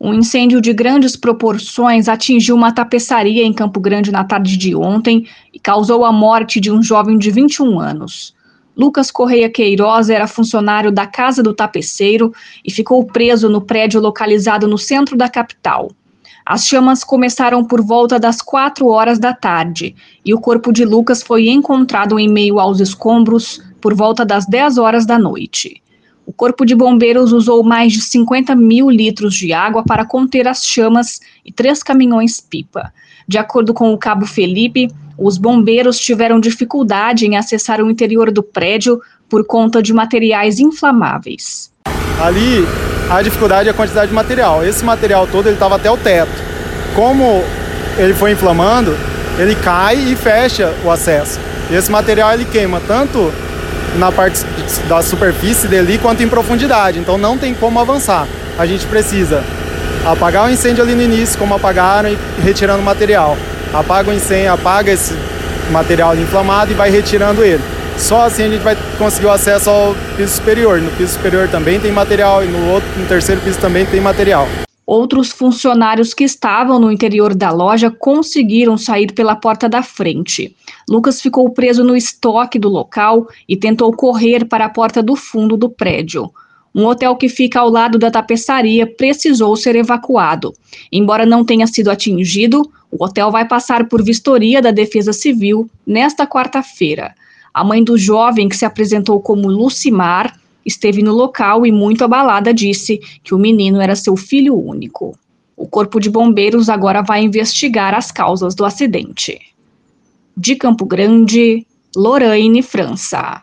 Um incêndio de grandes proporções atingiu uma tapeçaria em Campo Grande na tarde de ontem e causou a morte de um jovem de 21 anos. Lucas Correia Queiroz era funcionário da Casa do Tapeceiro e ficou preso no prédio localizado no centro da capital. As chamas começaram por volta das quatro horas da tarde e o corpo de Lucas foi encontrado em meio aos escombros por volta das 10 horas da noite. O Corpo de Bombeiros usou mais de 50 mil litros de água para conter as chamas e três caminhões-pipa. De acordo com o cabo Felipe, os bombeiros tiveram dificuldade em acessar o interior do prédio por conta de materiais inflamáveis. Ali, a dificuldade é a quantidade de material. Esse material todo ele estava até o teto. Como ele foi inflamando, ele cai e fecha o acesso. Esse material ele queima tanto na parte da superfície dele quanto em profundidade, então não tem como avançar. A gente precisa apagar o incêndio ali no início, como apagaram e retirando o material. Apaga o incêndio, apaga esse material inflamado e vai retirando ele. Só assim a gente vai conseguir o acesso ao piso superior. No piso superior também tem material e no outro, no terceiro piso também tem material. Outros funcionários que estavam no interior da loja conseguiram sair pela porta da frente. Lucas ficou preso no estoque do local e tentou correr para a porta do fundo do prédio. Um hotel que fica ao lado da tapeçaria precisou ser evacuado. Embora não tenha sido atingido, o hotel vai passar por vistoria da Defesa Civil nesta quarta-feira. A mãe do jovem, que se apresentou como Lucimar, esteve no local e, muito abalada, disse que o menino era seu filho único. O Corpo de Bombeiros agora vai investigar as causas do acidente. De Campo Grande, Lorraine França.